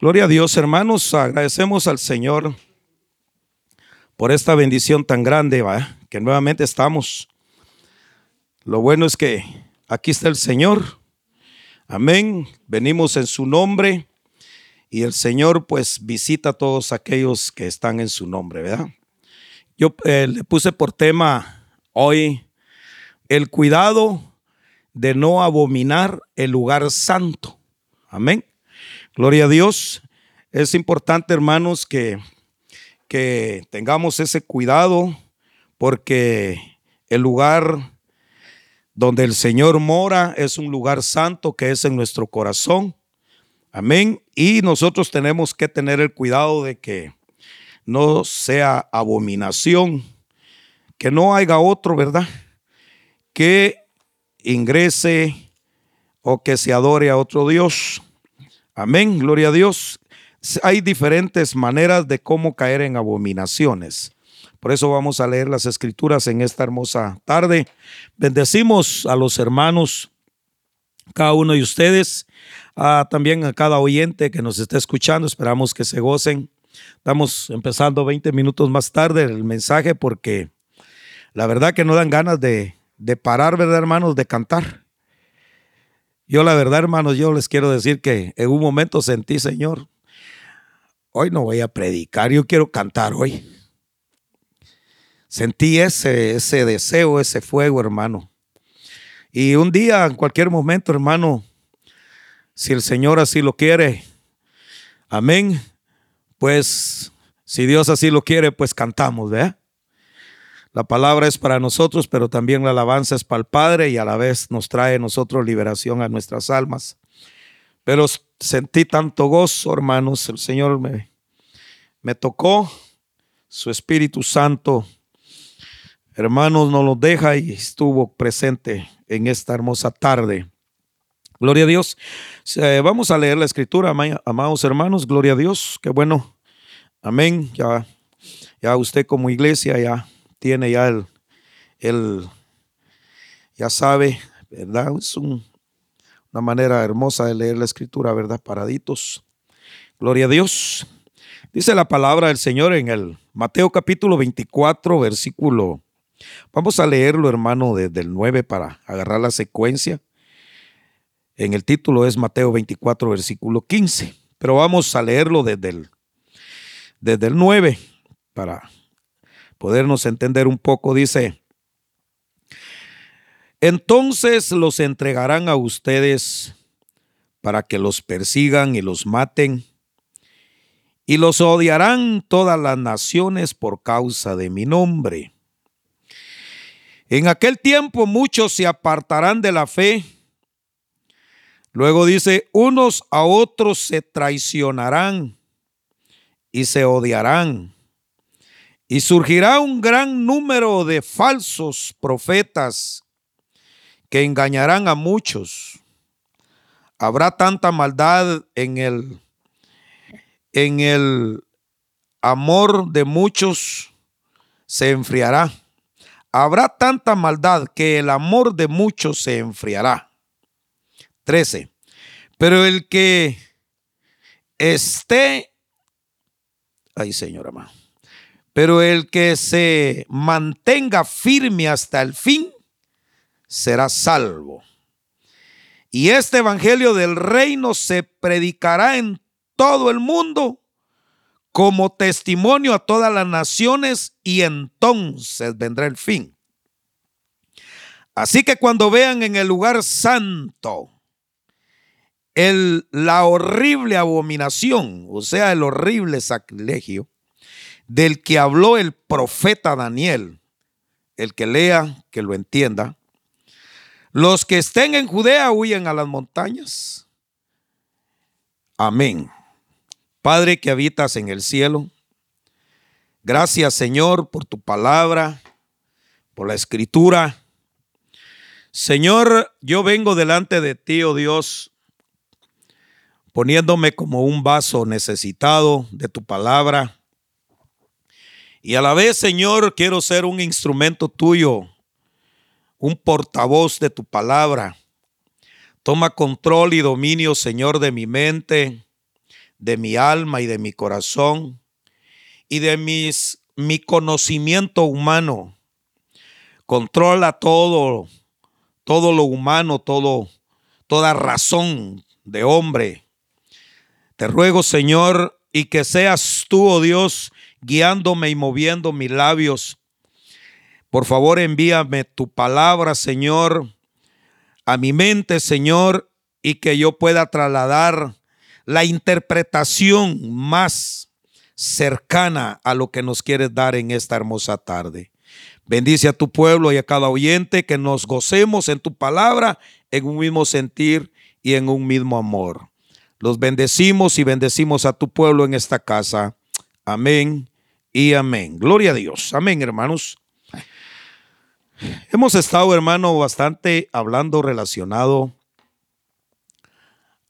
Gloria a Dios, hermanos. Agradecemos al Señor por esta bendición tan grande, ¿va? que nuevamente estamos. Lo bueno es que aquí está el Señor. Amén. Venimos en su nombre y el Señor pues visita a todos aquellos que están en su nombre, ¿verdad? Yo eh, le puse por tema hoy el cuidado de no abominar el lugar santo. Amén. Gloria a Dios. Es importante, hermanos, que, que tengamos ese cuidado porque el lugar donde el Señor mora es un lugar santo que es en nuestro corazón. Amén. Y nosotros tenemos que tener el cuidado de que no sea abominación, que no haya otro, ¿verdad? Que ingrese o que se adore a otro Dios. Amén, gloria a Dios. Hay diferentes maneras de cómo caer en abominaciones. Por eso vamos a leer las escrituras en esta hermosa tarde. Bendecimos a los hermanos, cada uno de ustedes, también a cada oyente que nos esté escuchando. Esperamos que se gocen. Estamos empezando 20 minutos más tarde el mensaje porque la verdad que no dan ganas de, de parar, ¿verdad, hermanos? De cantar. Yo la verdad, hermanos, yo les quiero decir que en un momento sentí, Señor, hoy no voy a predicar, yo quiero cantar hoy. Sentí ese, ese deseo, ese fuego, hermano. Y un día, en cualquier momento, hermano, si el Señor así lo quiere, amén, pues si Dios así lo quiere, pues cantamos, ¿verdad? La palabra es para nosotros, pero también la alabanza es para el Padre y a la vez nos trae a nosotros liberación a nuestras almas. Pero sentí tanto gozo, hermanos, el Señor me, me tocó, su Espíritu Santo, hermanos, nos lo deja y estuvo presente en esta hermosa tarde. Gloria a Dios. Vamos a leer la escritura, amados hermanos. Gloria a Dios. Qué bueno. Amén. Ya, ya usted como iglesia ya tiene ya el, el ya sabe, ¿verdad? Es una manera hermosa de leer la escritura, ¿verdad? Paraditos. Gloria a Dios. Dice la palabra del Señor en el Mateo capítulo 24, versículo. Vamos a leerlo, hermano, desde el 9 para agarrar la secuencia. En el título es Mateo 24, versículo 15. Pero vamos a leerlo desde el, desde el 9 para podernos entender un poco, dice, entonces los entregarán a ustedes para que los persigan y los maten, y los odiarán todas las naciones por causa de mi nombre. En aquel tiempo muchos se apartarán de la fe. Luego dice, unos a otros se traicionarán y se odiarán. Y surgirá un gran número de falsos profetas que engañarán a muchos. Habrá tanta maldad en el en el amor de muchos se enfriará. Habrá tanta maldad que el amor de muchos se enfriará. 13. Pero el que esté, ay Señor amado, pero el que se mantenga firme hasta el fin será salvo. Y este evangelio del reino se predicará en todo el mundo como testimonio a todas las naciones y entonces vendrá el fin. Así que cuando vean en el lugar santo la horrible abominación, o sea, el horrible sacrilegio, del que habló el profeta Daniel. El que lea, que lo entienda. Los que estén en Judea huyen a las montañas. Amén. Padre que habitas en el cielo, gracias Señor por tu palabra, por la escritura. Señor, yo vengo delante de ti, oh Dios, poniéndome como un vaso necesitado de tu palabra y a la vez, Señor, quiero ser un instrumento tuyo, un portavoz de tu palabra. Toma control y dominio, Señor, de mi mente, de mi alma y de mi corazón y de mis, mi conocimiento humano. Controla todo, todo lo humano, todo, toda razón de hombre. Te ruego, Señor, y que seas tú, oh Dios, guiándome y moviendo mis labios. Por favor, envíame tu palabra, Señor, a mi mente, Señor, y que yo pueda trasladar la interpretación más cercana a lo que nos quieres dar en esta hermosa tarde. Bendice a tu pueblo y a cada oyente que nos gocemos en tu palabra, en un mismo sentir y en un mismo amor. Los bendecimos y bendecimos a tu pueblo en esta casa. Amén y amén. Gloria a Dios. Amén, hermanos. Hemos estado, hermano, bastante hablando relacionado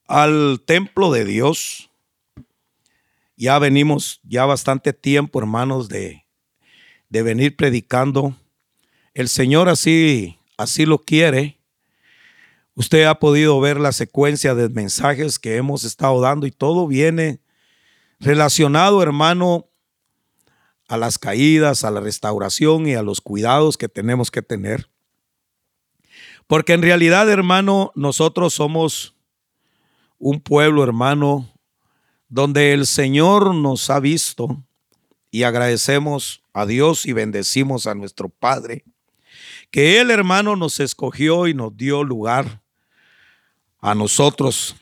al templo de Dios. Ya venimos ya bastante tiempo, hermanos, de, de venir predicando. El Señor así, así lo quiere. Usted ha podido ver la secuencia de mensajes que hemos estado dando y todo viene relacionado, hermano, a las caídas, a la restauración y a los cuidados que tenemos que tener. Porque en realidad, hermano, nosotros somos un pueblo, hermano, donde el Señor nos ha visto y agradecemos a Dios y bendecimos a nuestro Padre, que Él, hermano, nos escogió y nos dio lugar a nosotros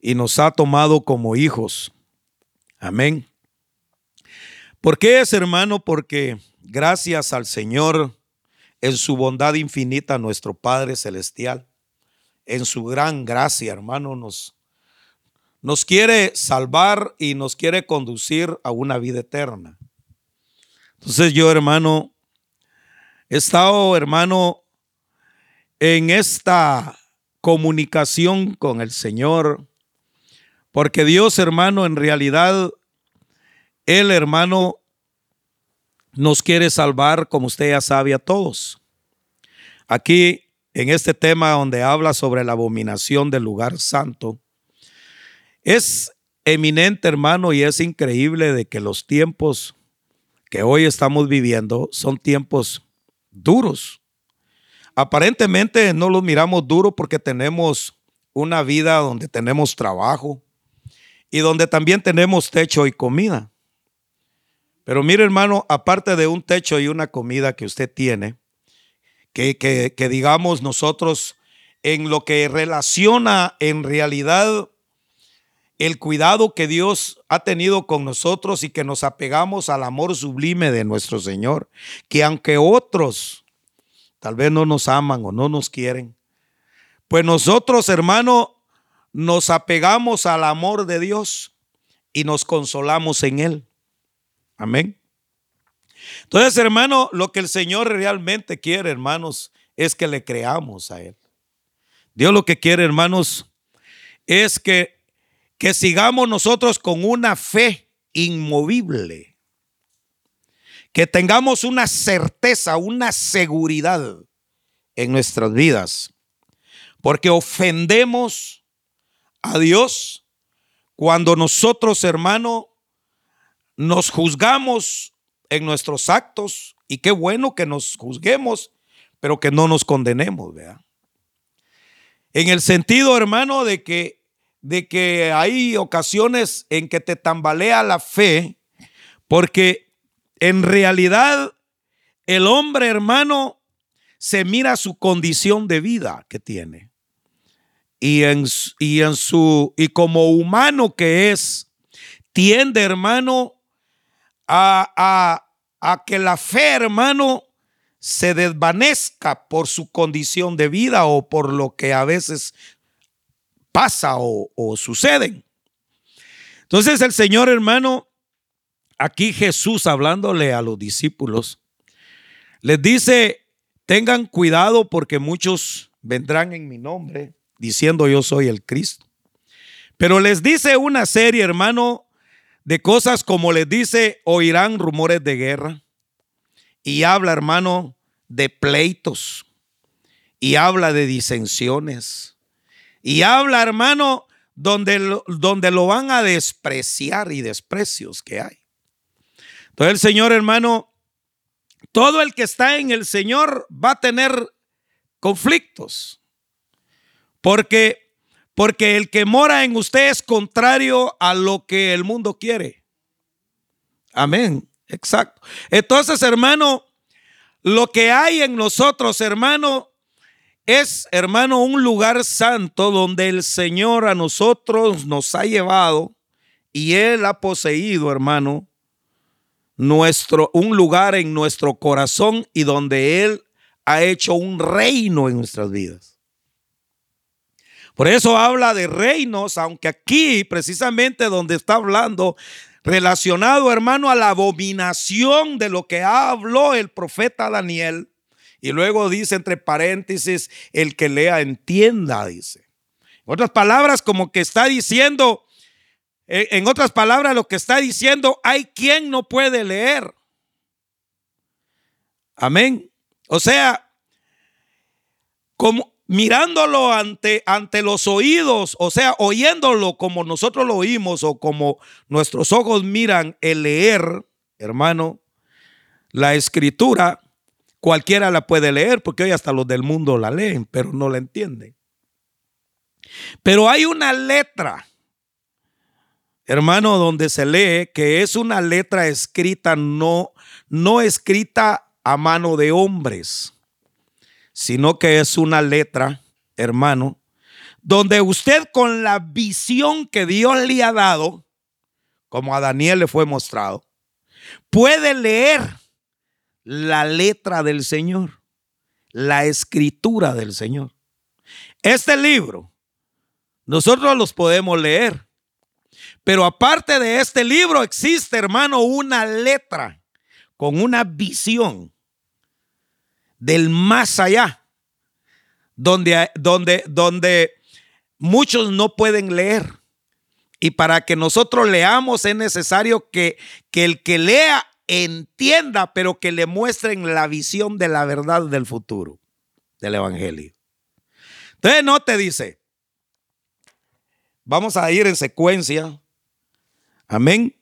y nos ha tomado como hijos. Amén. ¿Por qué es, hermano? Porque gracias al Señor, en su bondad infinita, nuestro Padre Celestial, en su gran gracia, hermano, nos, nos quiere salvar y nos quiere conducir a una vida eterna. Entonces yo, hermano, he estado, hermano, en esta comunicación con el Señor, porque Dios, hermano, en realidad el hermano, nos quiere salvar, como usted ya sabe, a todos. Aquí, en este tema donde habla sobre la abominación del lugar santo, es eminente, hermano, y es increíble de que los tiempos que hoy estamos viviendo son tiempos duros. Aparentemente no los miramos duros porque tenemos una vida donde tenemos trabajo y donde también tenemos techo y comida. Pero mire, hermano, aparte de un techo y una comida que usted tiene, que, que, digamos nosotros en lo que relaciona en realidad el cuidado que Dios ha tenido con nosotros y que nos apegamos al amor sublime de nuestro Señor, que aunque otros tal vez no nos aman o no nos quieren, pues nosotros, hermano, nos apegamos al amor de Dios y nos consolamos en Él. Amén. Entonces, hermano, lo que el Señor realmente quiere, hermanos, es que le creamos a Él. Dios lo que quiere, hermanos, es que, que sigamos nosotros con una fe inmovible. Que tengamos una certeza, una seguridad en nuestras vidas. Porque ofendemos a Dios cuando nosotros, hermano, nos juzgamos en nuestros actos y qué bueno que nos juzguemos, pero que no nos condenemos, ¿vea? En el sentido, hermano, de que, de que hay ocasiones en que te tambalea la fe, porque en realidad el hombre, hermano, se mira su condición de vida que tiene. Y en, y en su, y como humano que es, tiende, hermano, a, que la fe, hermano, se desvanezca por su condición de vida o por lo que a veces pasa o, o suceden. Entonces el Señor, hermano, aquí Jesús hablándole a los discípulos, les dice, tengan cuidado porque muchos vendrán en mi nombre diciendo yo soy el Cristo. Pero les dice una serie, hermano, de cosas como les dice, oirán rumores de guerra. Y habla, hermano, de pleitos. Y habla de disensiones. Y habla, hermano, donde donde lo van a despreciar y desprecios que hay. Entonces el Señor, hermano, todo el que está en el Señor va a tener conflictos. Porque, porque el que mora en usted es contrario a lo que el mundo quiere. Amén. Exacto. Entonces, hermano, lo que hay en nosotros, hermano, es, hermano, un lugar santo donde el Señor a nosotros nos ha llevado y Él ha poseído, hermano, nuestro, un lugar en nuestro corazón y donde Él ha hecho un reino en nuestras vidas. Por eso habla de reinos, aunque aquí precisamente donde está hablando, relacionado hermano a la abominación de lo que habló el profeta Daniel, y luego dice entre paréntesis, el que lea entienda, dice. En otras palabras, como que está diciendo, eh, en otras palabras, lo que está diciendo, hay quien no puede leer. Amén. O sea, como mirándolo ante, ante los oídos, o sea, oyéndolo como nosotros lo oímos o como nuestros ojos miran el leer, hermano, la escritura, cualquiera la puede leer, porque hoy hasta los del mundo la leen, pero no la entienden. Pero hay una letra, hermano, donde se lee que es una letra escrita, no, no escrita a mano de hombres sino que es una letra, hermano, donde usted con la visión que Dios le ha dado, como a Daniel le fue mostrado, puede leer la letra del Señor, la escritura del Señor. Este libro, nosotros los podemos leer, pero aparte de este libro existe, hermano, una letra con una visión del más allá, donde, donde, donde muchos no pueden leer. Y para que nosotros leamos es necesario que, que el que lea entienda, pero que le muestren la visión de la verdad del futuro, del Evangelio. Entonces no te dice, vamos a ir en secuencia. Amén.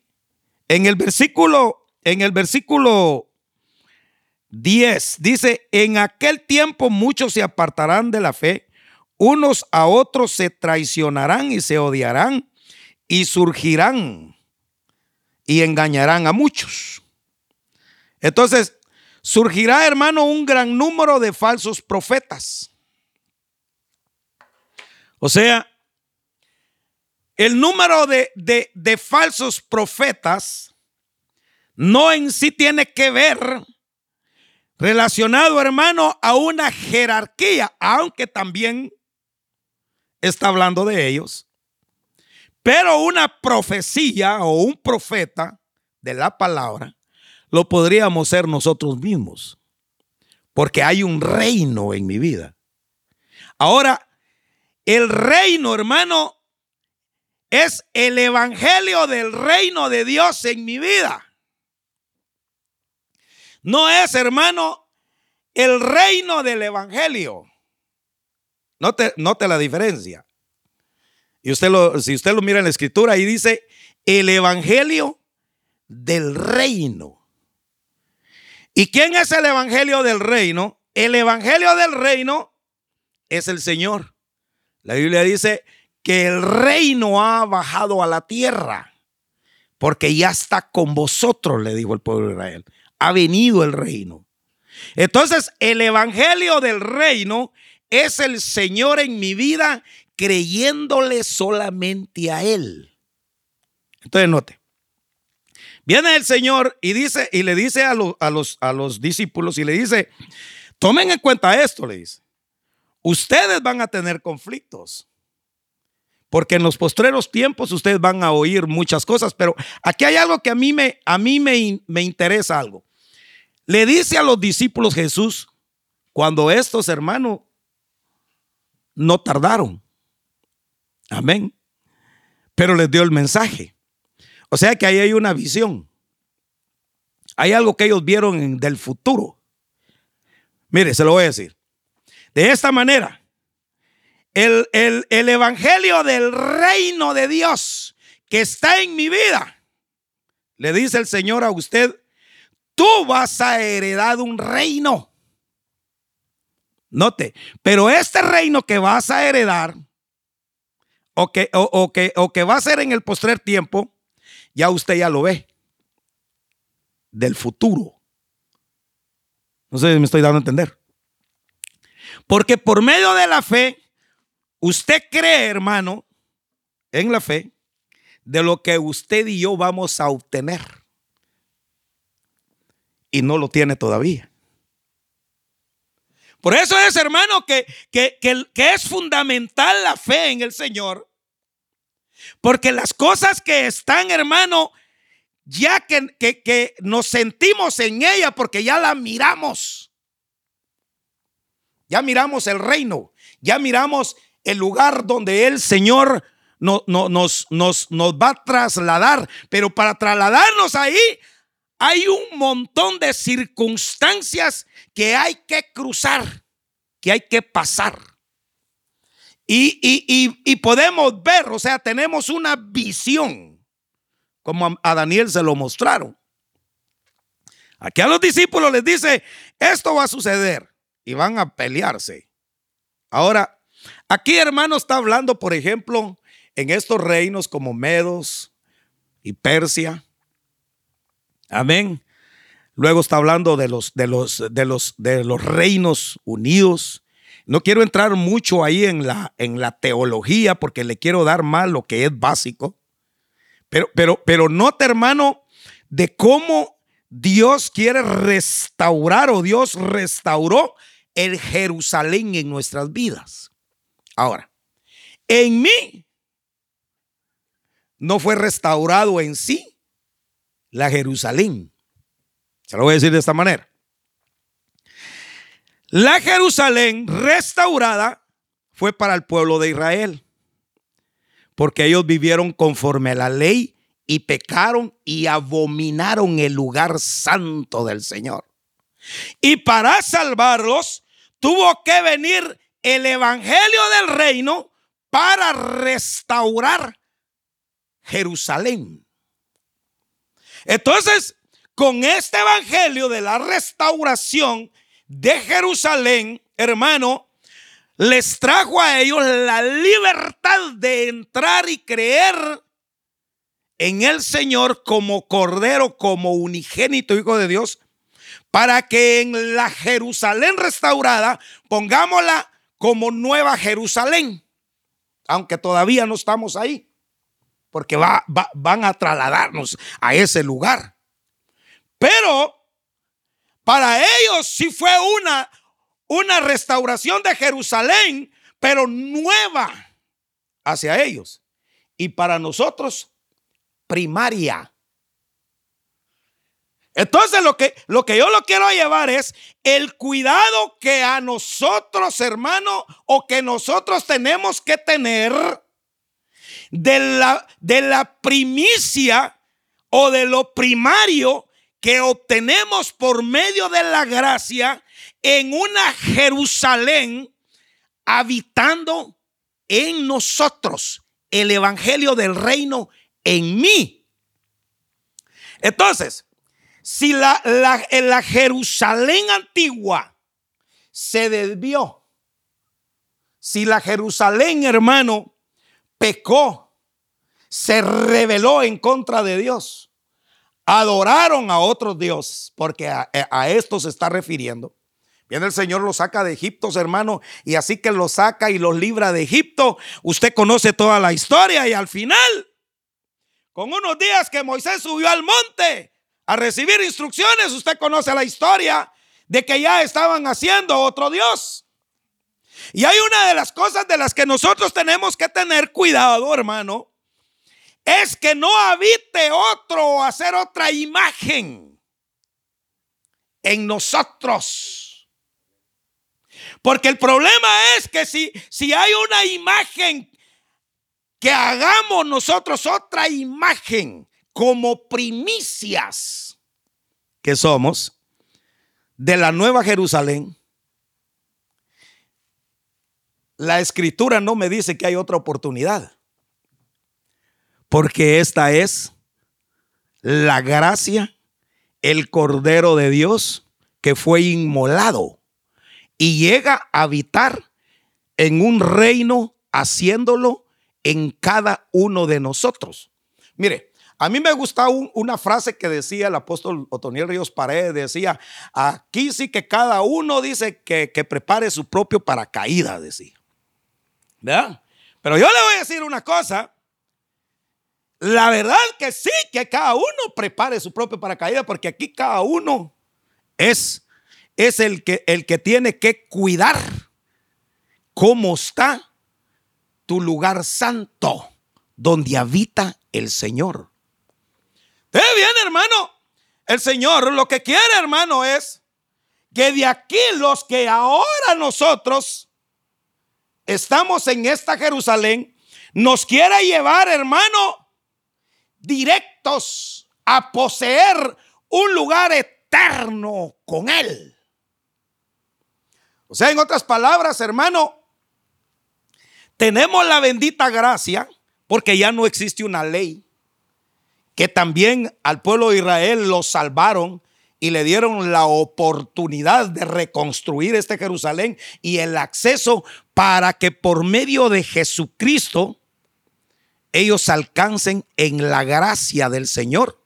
En el versículo, en el versículo 10 dice, en aquel tiempo muchos se apartarán de la fe, unos a otros se traicionarán y se odiarán y surgirán y engañarán a muchos. Entonces, surgirá, hermano, un gran número de falsos profetas. O sea, el número de, de, de falsos profetas no en sí tiene que ver relacionado, hermano, a una jerarquía, aunque también está hablando de ellos. Pero una profecía o un profeta de la palabra lo podríamos ser nosotros mismos, porque hay un reino en mi vida. Ahora, el reino, hermano, es el evangelio del reino de Dios en mi vida. No es, hermano, el reino del evangelio. Note, note la diferencia. Y usted lo, si usted lo mira en la escritura, ahí dice el evangelio del reino. ¿Y quién es el evangelio del reino? El evangelio del reino es el Señor. La Biblia dice que el reino ha bajado a la tierra porque ya está con vosotros, le dijo el pueblo de Israel ha venido el reino. Entonces, el evangelio del reino es el Señor en mi vida creyéndole solamente a Él. Entonces, note. Viene el Señor y dice, y le dice a, a, los, a los discípulos y le dice, tomen en cuenta esto, le dice. Ustedes van a tener conflictos. Porque en los postreros tiempos ustedes van a oír muchas cosas, pero aquí hay algo que a mí me, a mí me, me interesa algo. Le dice a los discípulos Jesús, cuando estos hermanos no tardaron. Amén. Pero les dio el mensaje. O sea que ahí hay una visión. Hay algo que ellos vieron del futuro. Mire, se lo voy a decir. De esta manera, el, el, el evangelio del reino de Dios que está en mi vida, le dice el Señor a usted, tú vas a heredar un reino. Note, pero este reino que vas a heredar o que, o, que, o que va a ser en el postrer tiempo, ya usted ya lo ve. Del futuro. No sé si me estoy dando a entender. Porque por medio de la fe, usted cree, hermano, en la fe, de lo que usted y yo vamos a obtener. Y no lo tiene todavía. Por eso es, hermano, que, que, que, es fundamental la fe en el Señor. Porque las cosas que están, hermano, ya que, que, nos sentimos en ella porque ya la miramos. Ya miramos el reino, ya miramos el lugar donde el Señor no, no, nos, nos, nos va a trasladar. Pero para trasladarnos ahí hay un montón de circunstancias que hay que cruzar, que hay que pasar. Y, y, podemos ver, o sea, tenemos una visión, como a Daniel se lo mostraron. Aquí a los discípulos les dice, esto va a suceder y van a pelearse. Ahora, aquí hermano está hablando, por ejemplo, en estos reinos como Medos y Persia, Amén. Luego está hablando de los, de los, de los, de los reinos unidos. No quiero entrar mucho ahí en la, en la teología porque le quiero dar más lo que es básico. Pero, pero, pero nota, hermano, de cómo Dios quiere restaurar o Dios restauró el Jerusalén en nuestras vidas. Ahora, en mí no fue restaurado en sí, la Jerusalén. Se lo voy a decir de esta manera. La Jerusalén restaurada fue para el pueblo de Israel, porque ellos vivieron conforme a la ley y pecaron y abominaron el lugar santo del Señor. Y para salvarlos tuvo que venir el evangelio del reino para restaurar Jerusalén. Entonces, con este evangelio de la restauración de Jerusalén, hermano, les trajo a ellos la libertad de entrar y creer en el Señor como Cordero, como unigénito Hijo de Dios, para que en la Jerusalén restaurada pongámosla como Nueva Jerusalén, aunque todavía no estamos ahí porque va, van a trasladarnos a ese lugar. Pero para ellos sí fue una, una restauración de Jerusalén, pero nueva hacia ellos. Y para nosotros, primaria. Entonces lo que, lo que yo lo quiero llevar es el cuidado que a nosotros, hermano, o que nosotros tenemos que tener de la, de la primicia o de lo primario que obtenemos por medio de la gracia en una Jerusalén habitando en nosotros el Evangelio del Reino en mí. Entonces, si la, la, la Jerusalén antigua se desvió, si la Jerusalén, hermano, pecó, se rebeló en contra de Dios. Adoraron a otros dioses, porque a, esto se está refiriendo. Viene el Señor, lo saca de Egipto, hermano, y así que lo saca y los libra de Egipto. Usted conoce toda la historia y al final, con unos días que Moisés subió al monte a recibir instrucciones, usted conoce la historia de que ya estaban haciendo otro Dios. Y hay una de las cosas de las que nosotros tenemos que tener cuidado, hermano, es que no habite otro hacer otra imagen en nosotros. Porque el problema es que si, si hay una imagen, que hagamos nosotros otra imagen como primicias que somos de la nueva Jerusalén, la escritura no me dice que hay otra oportunidad. Porque esta es la gracia, el Cordero de Dios que fue inmolado y llega a habitar en un reino haciéndolo en cada uno de nosotros. Mire, a mí me gusta una frase que decía el apóstol Otoniel Ríos Paredes, decía, aquí sí que cada uno dice que, que prepare su propio paracaídas, decía. ¿Verdad? Pero yo le voy a decir una cosa, la verdad que sí, que cada uno prepare su propio paracaídas, porque aquí cada uno es, es el, que, el que tiene que cuidar cómo está tu lugar santo, donde habita el Señor. Eh, bien, hermano. El Señor lo que quiere, hermano, es que de aquí los que ahora nosotros estamos en esta Jerusalén, nos quiera llevar, hermano, directos a poseer un lugar eterno con Él. O sea, en otras palabras, hermano, tenemos la bendita gracia porque ya no existe una ley que también al pueblo de Israel lo salvaron y le dieron la oportunidad de reconstruir este Jerusalén y el acceso para que por medio de Jesucristo ellos alcancen en la gracia del Señor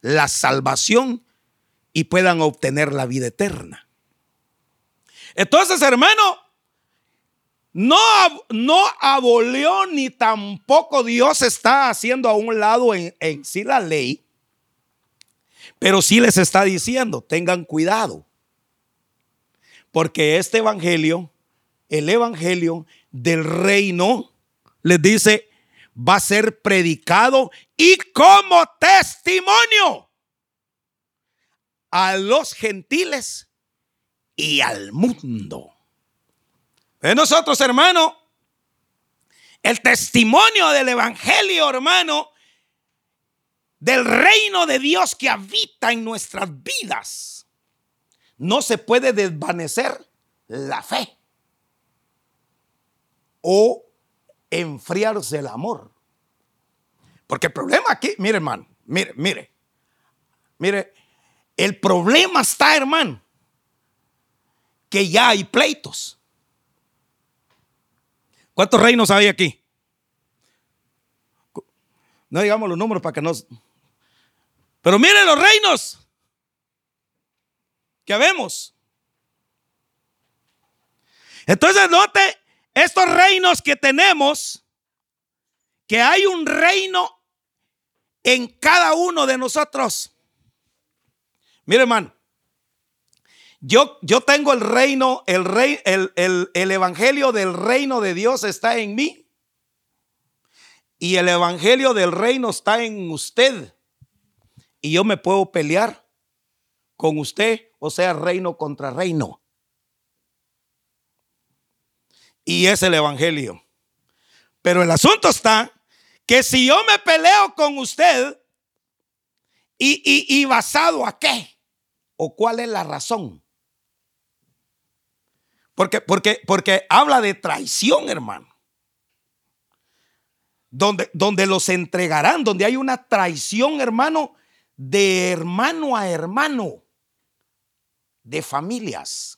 la salvación y puedan obtener la vida eterna. Entonces, hermano, no, no abolió ni tampoco Dios está haciendo a un lado en, en sí la ley, pero sí les está diciendo, tengan cuidado, porque este evangelio, el evangelio del reino, les dice, va a ser predicado y como testimonio a los gentiles y al mundo. De nosotros, hermano, el testimonio del Evangelio, hermano, del reino de Dios que habita en nuestras vidas, no se puede desvanecer la fe o enfriarse el amor. Porque el problema aquí, mire hermano, mire, mire, mire, el problema está, hermano, que ya hay pleitos. ¿Cuántos reinos hay aquí? No digamos los números para que nos... Pero miren los reinos que vemos. Entonces note estos reinos que tenemos, que hay un reino en cada uno de nosotros. Mire hermano, yo, yo tengo el reino, el, rey, el, el evangelio del reino de Dios está en mí. Y el evangelio del reino está en usted. Y yo me puedo pelear con usted, o sea, reino contra reino. Y es el evangelio. Pero el asunto está que si yo me peleo con usted, y, y, basado a qué? ¿O cuál es la razón? Porque, porque, porque habla de traición, hermano. Donde, donde los entregarán, donde hay una traición, hermano, de hermano a hermano, de familias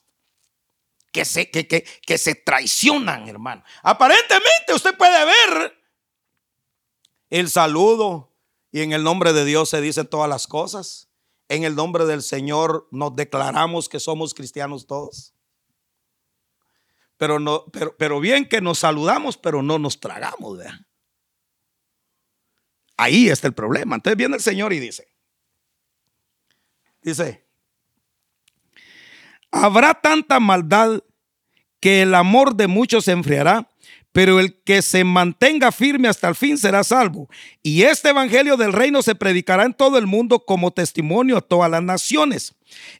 que se, que, que, que se traicionan, hermano. Aparentemente usted puede ver el saludo y en el nombre de Dios se dicen todas las cosas. En el nombre del Señor nos declaramos que somos cristianos todos. Pero, no, pero, pero bien que nos saludamos, pero no nos tragamos. Ahí está el problema. Entonces viene el Señor y dice, dice, habrá tanta maldad que el amor de muchos se enfriará, pero el que se mantenga firme hasta el fin será salvo. Y este evangelio del reino se predicará en todo el mundo como testimonio a todas las naciones.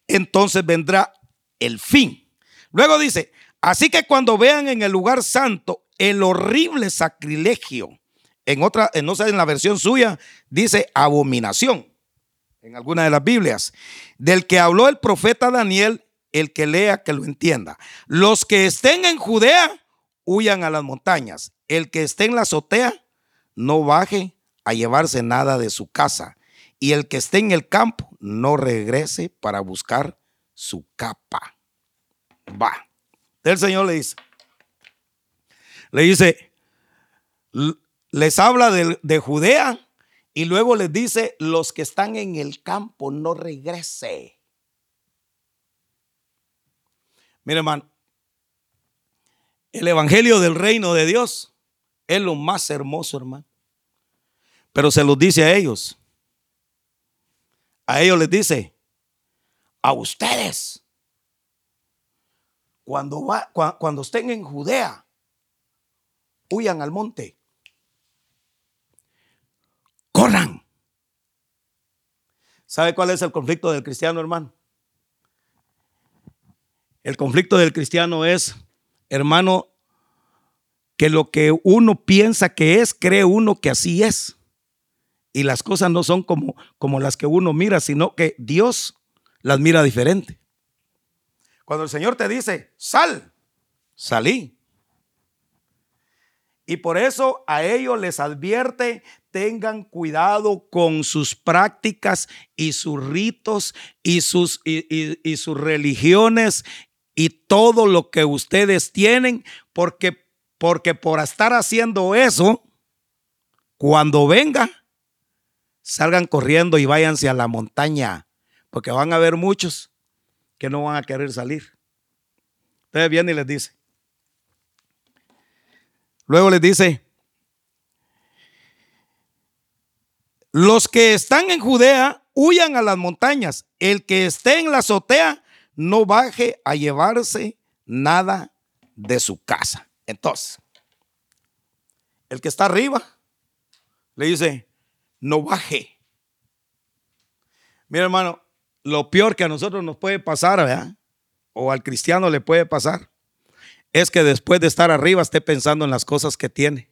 Entonces vendrá el fin. Luego dice, Así que cuando vean en el lugar santo el horrible sacrilegio, en otra, no sé, en la versión suya dice abominación, en alguna de las Biblias, del que habló el profeta Daniel, el que lea que lo entienda. Los que estén en Judea, huyan a las montañas. El que esté en la azotea, no baje a llevarse nada de su casa. Y el que esté en el campo, no regrese para buscar su capa. Va. El Señor le dice, le dice, les habla de, de Judea y luego les dice, los que están en el campo, no regrese. Mire, hermano, el evangelio del reino de Dios es lo más hermoso, hermano. Pero se los dice a ellos. A ellos les dice, a ustedes, cuando, va, cuando estén en Judea, huyan al monte. Corran. ¿Sabe cuál es el conflicto del cristiano, hermano? El conflicto del cristiano es, hermano, que lo que uno piensa que es, cree uno que así es. Y las cosas no son como, como las que uno mira, sino que Dios las mira diferente. Cuando el Señor te dice, sal, salí. Y por eso a ellos les advierte, tengan cuidado con sus prácticas y sus ritos y sus, y sus religiones y todo lo que ustedes tienen, porque, porque por estar haciendo eso, cuando venga, salgan corriendo y váyanse a la montaña, porque van a haber muchos que no van a querer salir. Entonces viene y les dice. Luego les dice, los que están en Judea huyan a las montañas, el que esté en la azotea no baje a llevarse nada de su casa. Entonces, el que está arriba le dice, no baje. Mira hermano, lo peor que a nosotros nos puede pasar, ¿verdad? O al cristiano le puede pasar, es que después de estar arriba esté pensando en las cosas que tiene.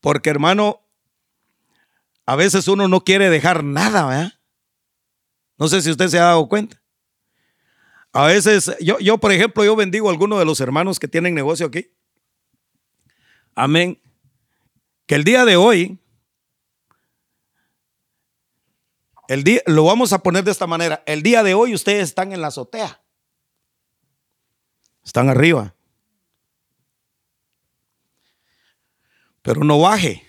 Porque hermano, a veces uno no quiere dejar nada, ¿verdad? No sé si usted se ha dado cuenta. A veces, yo, yo por ejemplo, yo bendigo a algunos de los hermanos que tienen negocio aquí. Amén. Que el día de hoy, el día, lo vamos a poner de esta manera. El día de hoy ustedes están en la azotea. Están arriba. Pero no baje.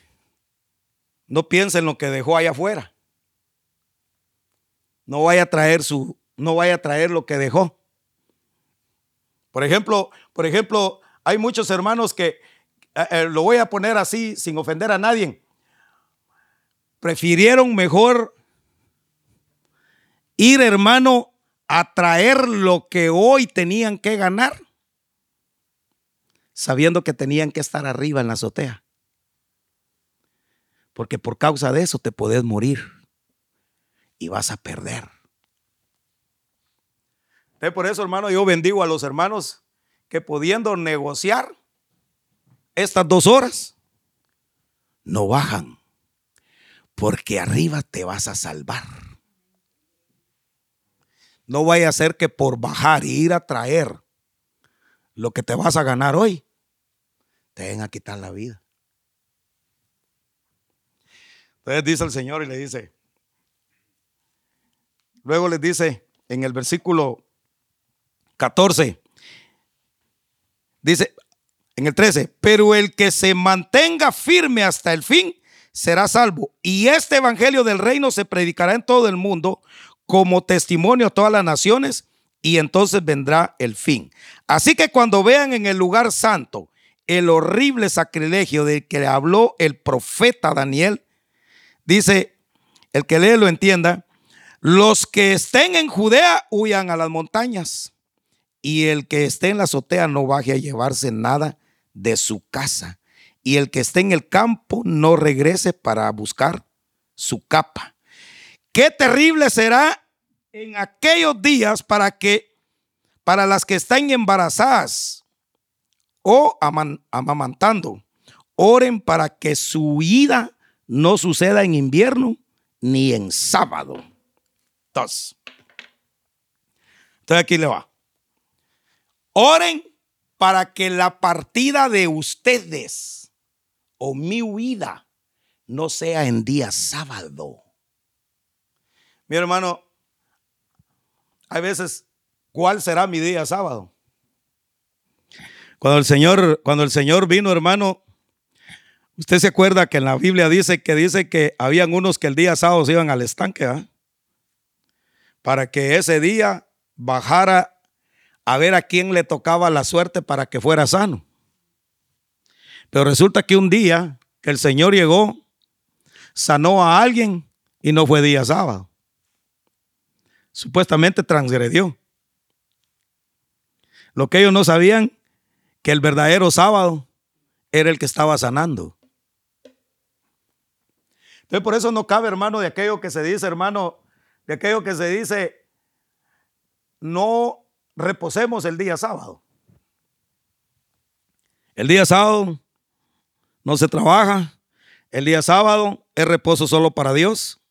No piense en lo que dejó allá afuera no vaya a traer su, no vaya a traer lo que dejó. Por ejemplo, por ejemplo, hay muchos hermanos que, eh, eh, lo voy a poner así sin ofender a nadie, prefirieron mejor ir, hermano, a traer lo que hoy tenían que ganar, sabiendo que tenían que estar arriba en la azotea. Porque por causa de eso te puedes morir y vas a perder. por eso, hermano, yo bendigo a los hermanos que pudiendo negociar estas dos horas, no bajan, porque arriba te vas a salvar. No vaya a ser que por bajar y ir a traer lo que te vas a ganar hoy, te den a quitar la vida. Entonces dice el Señor y le dice, Luego les dice en el versículo 14, dice en el 13, pero el que se mantenga firme hasta el fin será salvo. Y este evangelio del reino se predicará en todo el mundo como testimonio a todas las naciones y entonces vendrá el fin. Así que cuando vean en el lugar santo el horrible sacrilegio del que habló el profeta Daniel, dice, el que lee lo entienda, los que estén en Judea huyan a las montañas y el que esté en la azotea no baje a llevarse nada de su casa y el que esté en el campo no regrese para buscar su capa. Qué terrible será en aquellos días para que para las que están embarazadas o amamantando, oren para que su ida no suceda en invierno ni en sábado entonces aquí le va. Oren para que la partida de ustedes o mi huida no sea en día sábado. Mi hermano, hay veces, ¿cuál será mi día sábado? Cuando el Señor, cuando el Señor vino, hermano, usted se acuerda que en la Biblia dice que dice que habían unos que el día sábado se iban al estanque, ¿ah? Para que ese día bajara a ver a quién le tocaba la suerte para que fuera sano. Pero resulta que un día que el Señor llegó, sanó a alguien y no fue día sábado. Supuestamente transgredió. Lo que ellos no sabían que el verdadero sábado era el que estaba sanando. Entonces por eso no cabe, hermano, de aquello que se dice, hermano, de aquello que se dice, no reposemos el día sábado. El día sábado no se trabaja. El día sábado es reposo solo para Dios.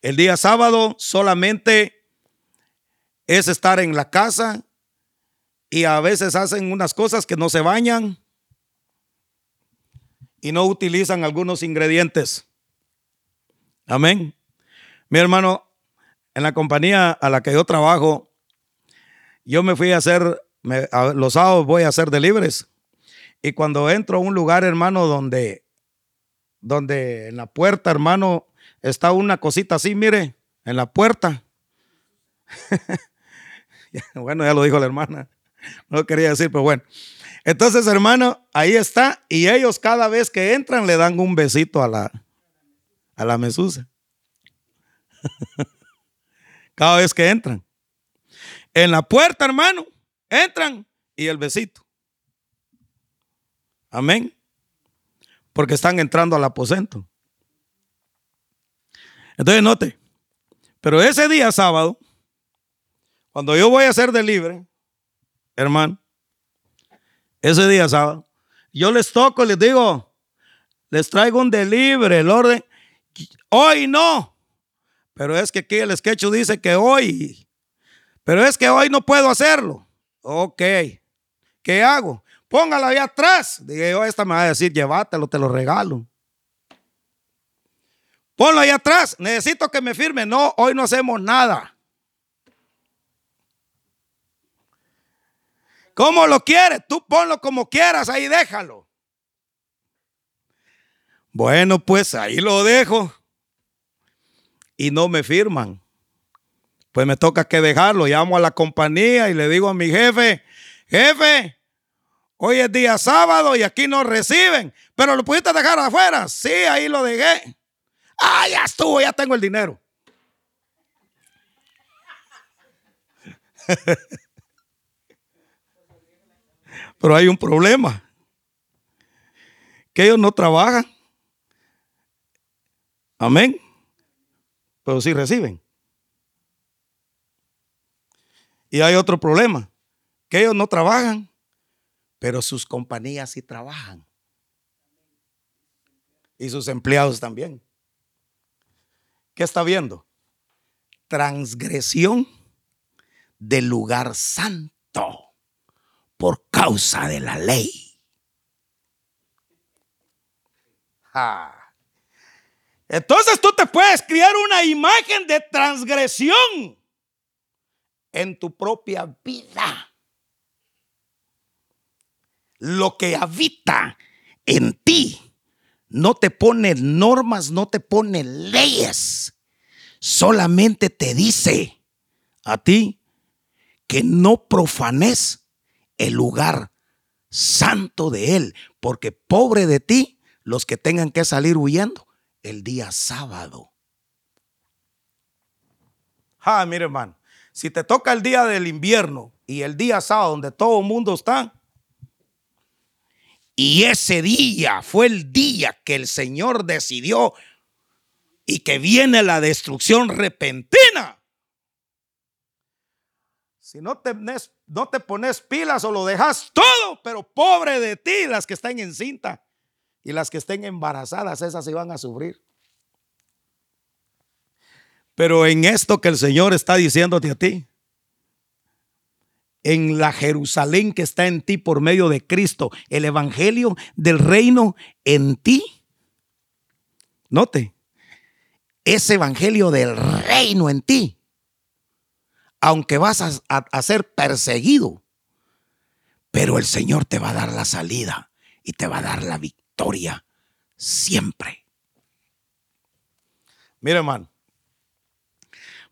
El día sábado solamente es estar en la casa y a veces hacen unas cosas que no se bañan y no utilizan algunos ingredientes. Amén. Mi hermano, en la compañía a la que yo trabajo, yo me fui a hacer, los sábados voy a hacer delibres. Y cuando entro a un lugar, hermano, donde, donde en la puerta, hermano, está una cosita así, mire, en la puerta. bueno, ya lo dijo la hermana. No quería decir, pero bueno. Entonces, hermano, ahí está. Y ellos cada vez que entran le dan un besito a la, a la mesusa. Cada vez que entran. En la puerta, hermano, entran y el besito. Amén. Porque están entrando al aposento. Entonces note, pero ese día sábado, cuando yo voy a hacer de libre, hermano, ese día sábado, yo les toco les digo, les traigo un delibre, el orden, hoy no, pero es que aquí el sketch dice que hoy, pero es que hoy no puedo hacerlo. Ok, ¿qué hago? Póngalo ahí atrás. Dije yo, esta me va a decir, llévatelo, te lo regalo. Ponlo ahí atrás. Necesito que me firme. No, hoy no hacemos nada. ¿Cómo lo quieres? Tú ponlo como quieras, ahí déjalo. Bueno, pues ahí lo dejo. Y no me firman. Pues me toca que dejarlo. Llamo a la compañía y le digo a mi jefe, jefe, hoy es día sábado y aquí no reciben, pero lo pudiste dejar afuera. Sí, ahí lo dejé. Ah, ya estuvo, ya tengo el dinero. Pero hay un problema. Que ellos no trabajan. Amén. Pero sí reciben. Y hay otro problema. Que ellos no trabajan. Pero sus compañías sí trabajan. Y sus empleados también. ¿Qué está viendo? Transgresión del lugar santo por causa de la ley. Entonces tú te puedes crear una imagen de transgresión en tu propia vida. Lo que habita en ti no te pone normas, no te pone leyes. Solamente te dice a ti que no profanes el lugar santo de Él, porque pobre de ti los que tengan que salir huyendo el día sábado. Ah, mire hermano, si te toca el día del invierno y el día sábado donde todo el mundo está, y ese día fue el día que el Señor decidió y que viene la destrucción repentina. Si no te, no te pones pilas o lo dejas todo, pero pobre de ti, las que están en cinta y las que estén embarazadas, esas van a sufrir. Pero en esto que el Señor está diciéndote a ti, en la Jerusalén que está en ti por medio de Cristo, el Evangelio del reino en ti. Note, ese Evangelio del reino en ti, aunque vas a, ser perseguido, pero el Señor te va a dar la salida y te va a dar la victoria siempre. Mira, hermano,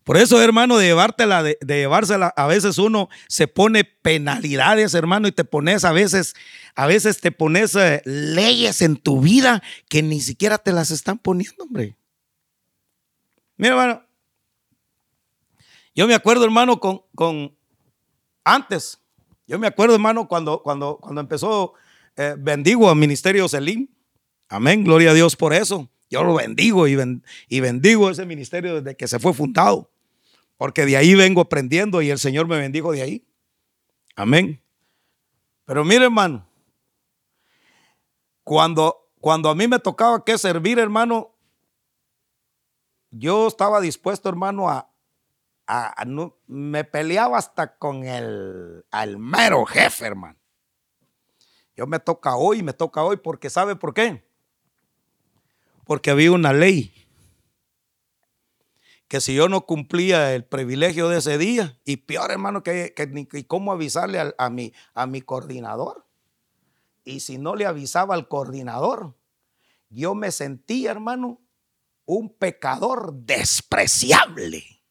por eso, hermano, de llevártela, de, llevársela, a veces uno se pone penalidades, hermano, y te pones a veces, a veces te pones eh, leyes en tu vida que ni siquiera te las están poniendo, hombre. Mira, hermano, yo me acuerdo, hermano, con, con antes, yo me acuerdo, hermano, cuando, cuando, cuando empezó eh, bendigo al ministerio Selim. Amén, gloria a Dios por eso. Yo lo bendigo y, bendigo ese ministerio desde que se fue fundado. Porque de ahí vengo aprendiendo y el Señor me bendijo de ahí. Amén. Pero mire, hermano, cuando, cuando a mí me tocaba que servir, hermano, yo estaba dispuesto, hermano, a, a, no, me peleaba hasta con el al mero jefe, hermano. Yo me toca hoy, me toca hoy, porque ¿sabe por qué? Porque había una ley que si yo no cumplía el privilegio de ese día, y peor hermano que, ni cómo avisarle a, mi, a mi coordinador. Y si no le avisaba al coordinador, yo me sentía, hermano, un pecador despreciable.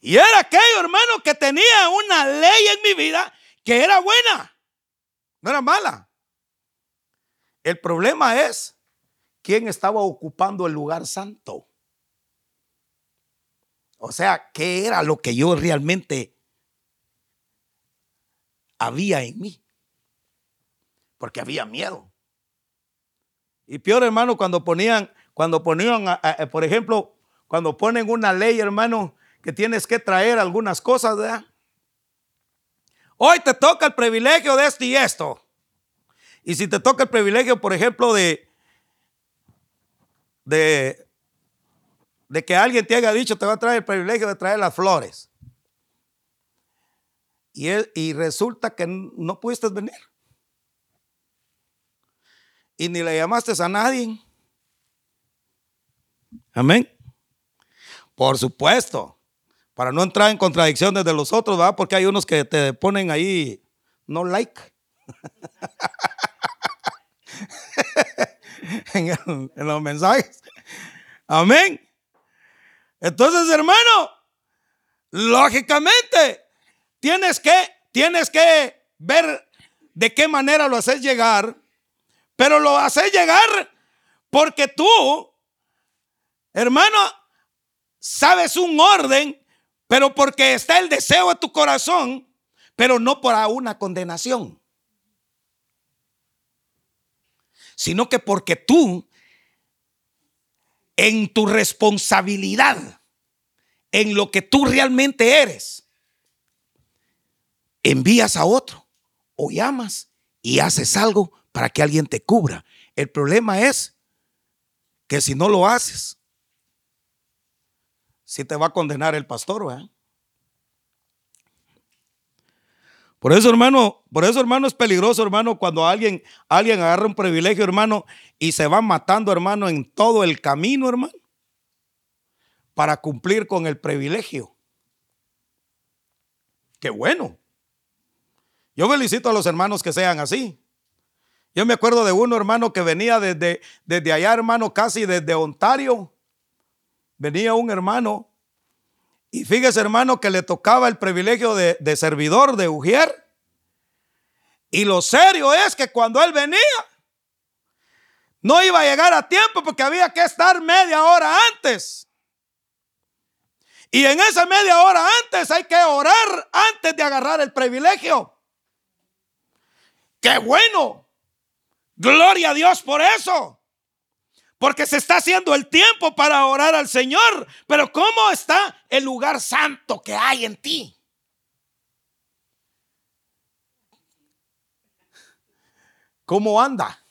Y era aquello, hermano, que tenía una ley en mi vida que era buena, no era mala. El problema es quién estaba ocupando el lugar santo. O sea, ¿qué era lo que yo realmente había en mí? Porque había miedo. Y peor, hermano, cuando ponían, cuando ponían, por ejemplo, cuando ponen una ley, hermano, que tienes que traer algunas cosas, ¿verdad? Hoy te toca el privilegio de esto y esto. Y si te toca el privilegio, por ejemplo, de, de, de que alguien te haya dicho, te va a traer el privilegio de traer las flores. Y, y resulta que no pudiste venir. Y ni le llamaste a nadie. Amén. Por supuesto. Para no entrar en contradicciones de los otros, ¿verdad? Porque hay unos que te ponen ahí no like. en, los mensajes. Amén. Entonces, hermano, lógicamente, tienes que, tienes que ver de qué manera lo haces llegar, pero lo haces llegar porque tú, hermano, sabes un orden, pero porque está el deseo de tu corazón, pero no por una condenación sino que porque tú, en tu responsabilidad, en lo que tú realmente eres, envías a otro o llamas y haces algo para que alguien te cubra. El problema es que si no lo haces, si te va a condenar el pastor, ¿verdad? Por eso, hermano, por eso, hermano, es peligroso, hermano, cuando alguien, alguien agarra un privilegio, hermano, y se va matando, hermano, en todo el camino, hermano, para cumplir con el privilegio. Qué bueno. Yo felicito a los hermanos que sean así. Yo me acuerdo de uno, hermano, que venía desde, desde allá, hermano, casi desde Ontario. Venía un hermano y fíjese, hermano, que le tocaba el privilegio de, servidor de Ujier. Y lo serio es que cuando él venía, no iba a llegar a tiempo porque había que estar media hora antes. Y en esa media hora antes hay que orar antes de agarrar el privilegio. ¡Qué bueno! Gloria a Dios por eso. Porque se está haciendo el tiempo para orar al Señor. Pero ¿cómo está el lugar santo que hay en ti? ¿Cómo anda?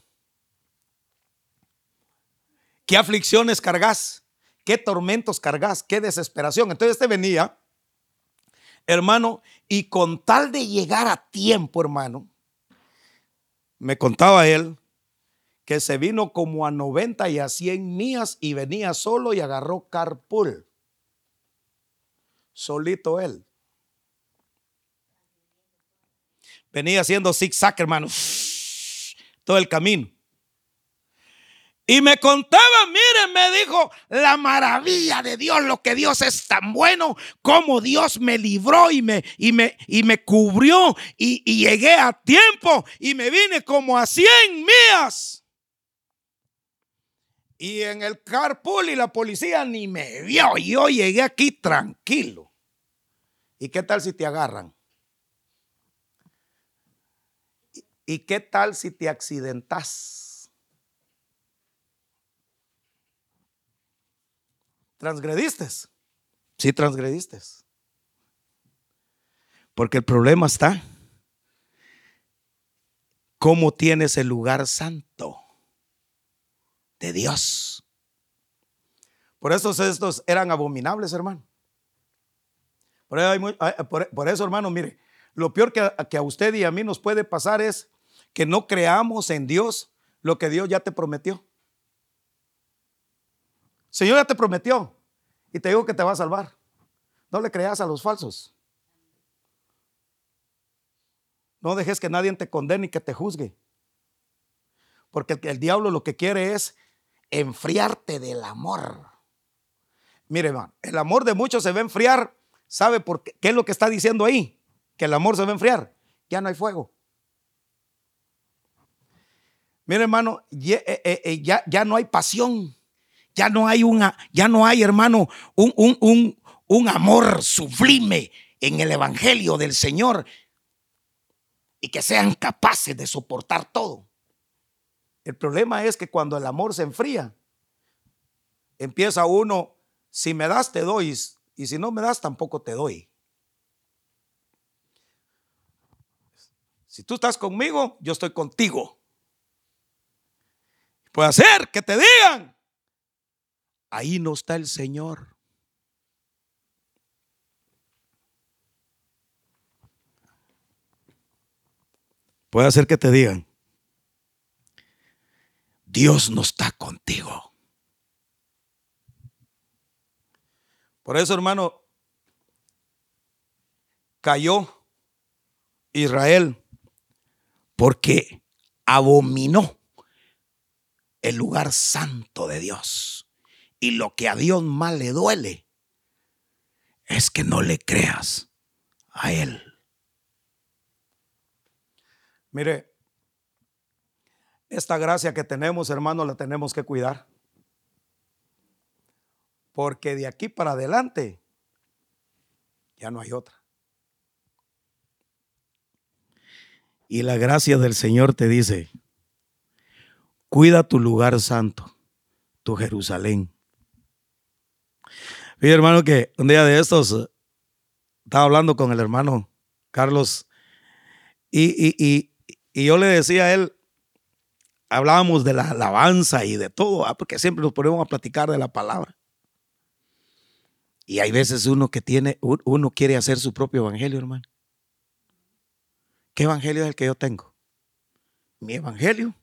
¿Qué aflicciones cargas? ¿Qué tormentos cargas? ¿Qué desesperación? Entonces este venía Hermano, y con tal de llegar a tiempo, hermano, me contaba él que se vino como a 90 y a 100 millas y venía solo y agarró carpool. Solito él. Venía haciendo zigzag, hermano, todo el camino. Y me contaba, miren, me dijo, la maravilla de Dios, lo que Dios es tan bueno, como Dios me libró y me, y me, y me cubrió y, llegué a tiempo y me vine como a 100 millas. Y en el carpool y la policía ni me vio. Yo llegué aquí tranquilo. ¿Y qué tal si te agarran? ¿Y qué tal si te accidentas? ¿Transgrediste? Sí, transgrediste. Porque el problema está, ¿cómo tienes el lugar santo de Dios? Por eso estos eran abominables, hermano. Por eso, hermano, mire, lo peor que que a usted y a mí nos puede pasar es que no creamos en Dios lo que Dios ya te prometió. Señor ya te prometió y te digo que te va a salvar. No le creas a los falsos. No dejes que nadie te condene y que te juzgue. Porque el, diablo lo que quiere es enfriarte del amor. Mire, hermano, el amor de muchos se va a enfriar. ¿Sabe por qué? ¿Qué es lo que está diciendo ahí? Que el amor se va a enfriar. Ya no hay fuego. Mira, hermano, eh, eh, eh, ya, ya, no hay pasión. Ya no hay una, ya no hay, hermano, un, un, un amor sublime en el Evangelio del Señor y que sean capaces de soportar todo. El problema es que cuando el amor se enfría, empieza uno, si me das te doy, y si no me das tampoco te doy. Si tú estás conmigo, yo estoy contigo. Puede ser que te digan, ahí no está el Señor. Puede ser que te digan, Dios no está contigo. Por eso, hermano, cayó Israel porque abominó el lugar santo de Dios. Y lo que a Dios más le duele es que no le creas a Él. Mire, esta gracia que tenemos, hermano, la tenemos que cuidar. Porque de aquí para adelante ya no hay otra. Y la gracia del Señor te dice, Cuida tu lugar santo, tu Jerusalén. Fíjate, hermano, que un día de estos eh, estaba hablando con el hermano Carlos y, yo le decía a él, hablábamos de la alabanza y de todo, ah, porque siempre nos ponemos a platicar de la palabra. Y hay veces uno que tiene, uno quiere hacer su propio evangelio, hermano. ¿Qué evangelio es el que yo tengo? Mi evangelio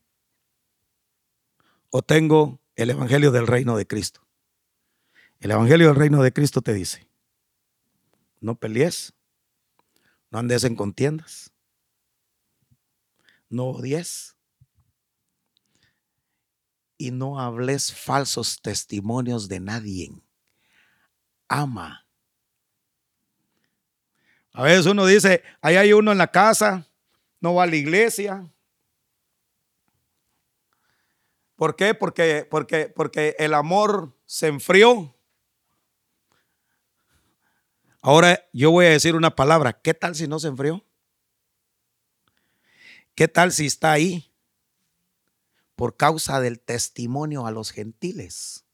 o tengo el Evangelio del Reino de Cristo. El Evangelio del Reino de Cristo te dice, no pelees, no andes en contiendas, no odies y no hables falsos testimonios de nadie. Ama. A veces uno dice, ahí hay uno en la casa, no va a la iglesia, ¿Por qué? Porque, porque, porque el amor se enfrió. Ahora yo voy a decir una palabra. ¿Qué tal si no se enfrió? ¿Qué tal si está ahí por causa del testimonio a los gentiles?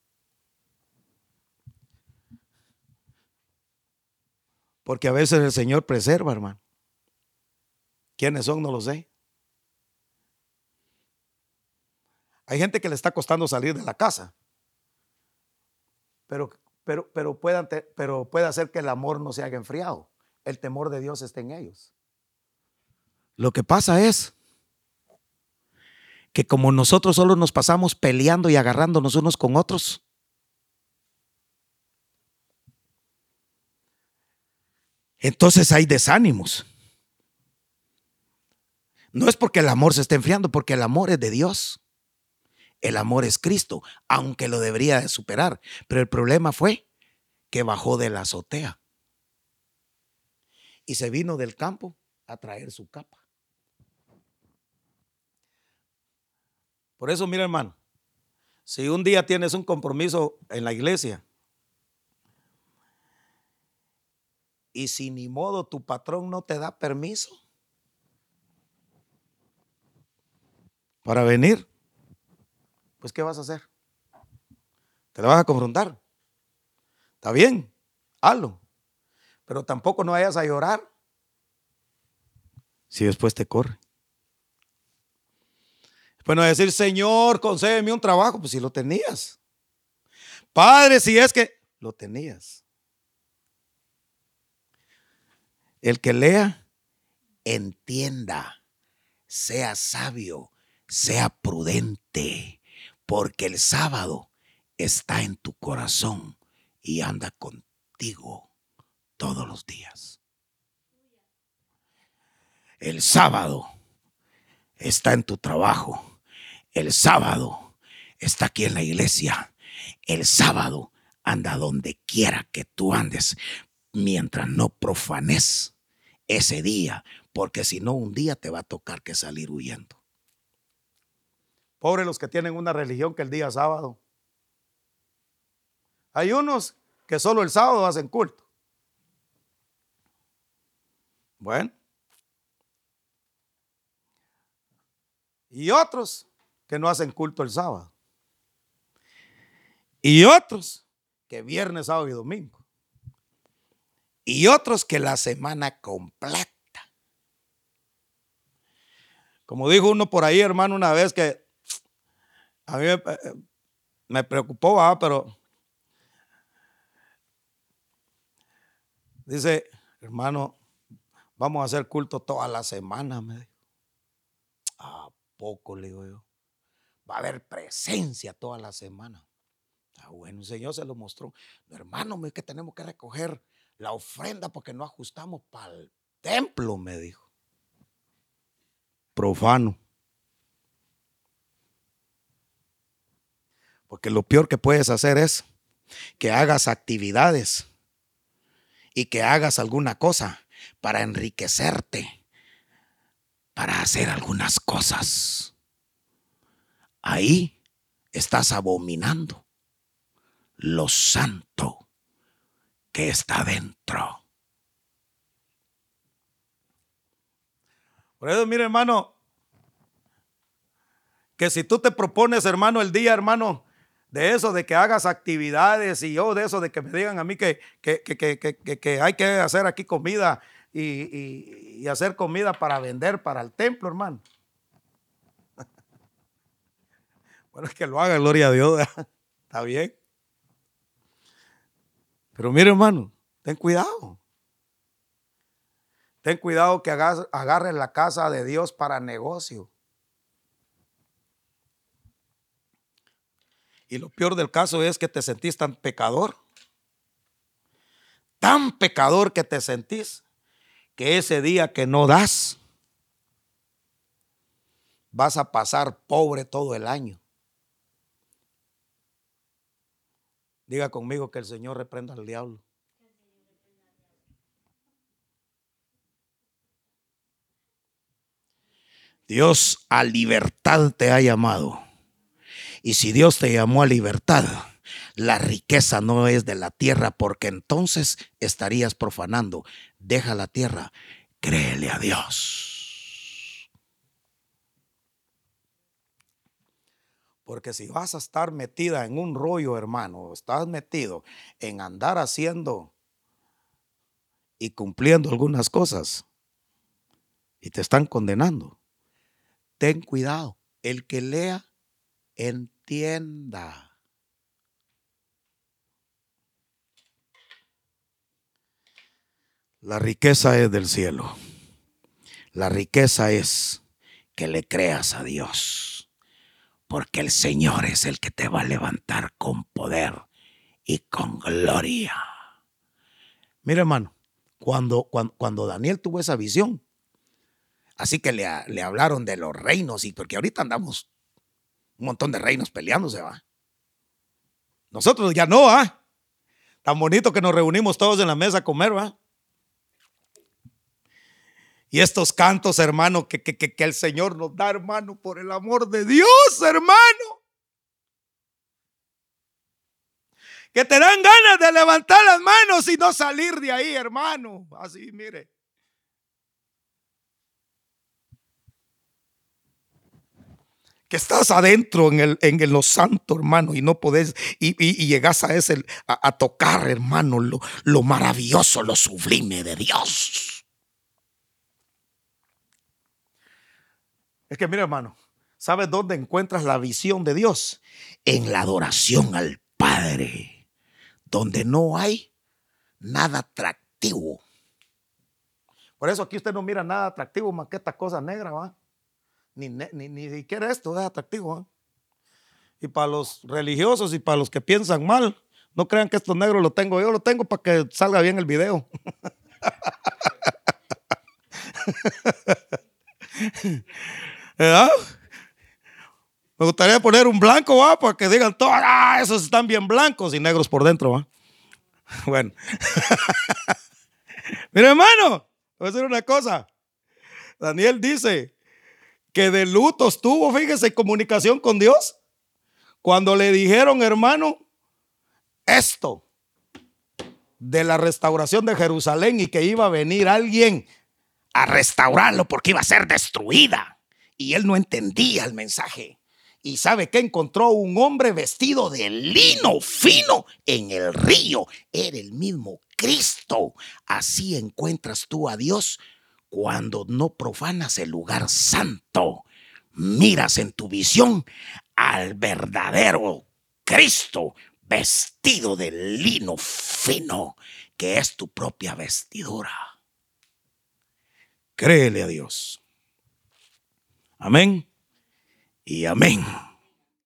Porque a veces el Señor preserva, hermano. ¿Quiénes son? No lo sé. Hay gente que le está costando salir de la casa. Pero, pero, pero, puede, pero puede hacer que el amor no se haya enfriado. el temor de Dios está en ellos. Lo que pasa es que como nosotros solo nos pasamos peleando y agarrándonos unos con otros, entonces hay desánimos. No es porque el amor se esté enfriando, porque el amor es de Dios. El amor es Cristo, aunque lo debería de superar. Pero el problema fue que bajó de la azotea y se vino del campo a traer su capa. Por eso, mira hermano, si un día tienes un compromiso en la iglesia y si ni modo tu patrón no te da permiso para venir, pues ¿qué vas a hacer? ¿Te la vas a confrontar? Está bien, hazlo, pero tampoco no vayas a llorar si después te corre. Bueno, decir, Señor, concédeme un trabajo, pues si lo tenías. Padre, si es que lo tenías. El que lea, entienda, sea sabio, sea prudente, porque el sábado está en tu corazón y anda contigo todos los días. El sábado está en tu trabajo el sábado está aquí en la iglesia. El sábado anda donde quiera que tú andes, mientras no profanes ese día, porque si no, un día te va a tocar que salir huyendo. Pobre los que tienen una religión que el día sábado. Hay unos que solo el sábado hacen culto. Bueno. Y otros que no hacen culto el sábado. Y otros que viernes, sábado y domingo. Y otros que la semana completa. Como dijo uno por ahí, hermano, una vez que a mí me, preocupó, pero dice, hermano, vamos a hacer culto toda la semana, me dijo. ¿A poco le digo yo? Va a haber presencia toda la semana. Ah, bueno, el Señor se lo mostró. Hermano, es que tenemos que recoger la ofrenda porque no ajustamos para el templo, me dijo. Profano. Porque lo peor que puedes hacer es que hagas actividades y que hagas alguna cosa para enriquecerte, para hacer algunas cosas ahí estás abominando lo santo que está dentro. Por eso, mire, hermano, que si tú te propones, hermano, el día, hermano, de eso, de que hagas actividades y yo de eso, de que me digan a mí que, que, hay que hacer aquí comida y, y hacer comida para vender para el templo, hermano. Bueno, es que lo haga, gloria a Dios. Está bien. Pero mire, hermano, ten cuidado. Ten cuidado que agarres la casa de Dios para negocio. Y lo peor del caso es que te sentís tan pecador. Tan pecador que te sentís que ese día que no das, vas a pasar pobre todo el año. Diga conmigo que el Señor reprenda al diablo. Dios a libertad te ha llamado. Y si Dios te llamó a libertad, la riqueza no es de la tierra porque entonces estarías profanando. Deja la tierra, créele a Dios. Porque si vas a estar metida en un rollo, hermano, estás metido en andar haciendo y cumpliendo algunas cosas y te están condenando, ten cuidado. El que lea, entienda. La riqueza es del cielo. La riqueza es que le creas a Dios. Porque el Señor es el que te va a levantar con poder y con gloria. Mira, hermano, cuando, cuando, Daniel tuvo esa visión, así que le, le, hablaron de los reinos, y porque ahorita andamos un montón de reinos peleándose, va. Nosotros ya no, ¿ah? Tan bonito que nos reunimos todos en la mesa a comer, ¿va? Y estos cantos, hermano, que, que, que, el Señor nos da, hermano, por el amor de Dios, hermano. Que te dan ganas de levantar las manos y no salir de ahí, hermano. Así, mire. que estás adentro en, el, en lo santo, hermano, y no podés, y, llegas a ese, a, tocar, hermano, lo, lo maravilloso, lo sublime de Dios. Es que mira, hermano, ¿sabes dónde encuentras la visión de Dios? En la adoración al Padre, donde no hay nada atractivo. Por eso aquí usted no mira nada atractivo más que esta cosa negra, ¿va? Ni, ni, siquiera esto es atractivo. ¿va? Y para los religiosos y para los que piensan mal, no crean que esto negro lo tengo yo, lo tengo para que salga bien el video. Me gustaría poner un blanco, ¿va? Para que digan todos, ah, esos están bien blancos y negros por dentro, ¿va? Bueno. Mira, hermano, voy a decir una cosa. Daniel dice que de luto estuvo, fíjese, comunicación con Dios. Cuando le dijeron, hermano, esto de la restauración de Jerusalén y que iba a venir alguien a restaurarlo porque iba a ser destruida. Y él no entendía el mensaje. Y sabe que encontró un hombre vestido de lino fino en el río. Era el mismo Cristo. Así encuentras tú a Dios cuando no profanas el lugar santo. Miras en tu visión al verdadero Cristo vestido de lino fino, que es tu propia vestidura. Créele a Dios. Amén y amén.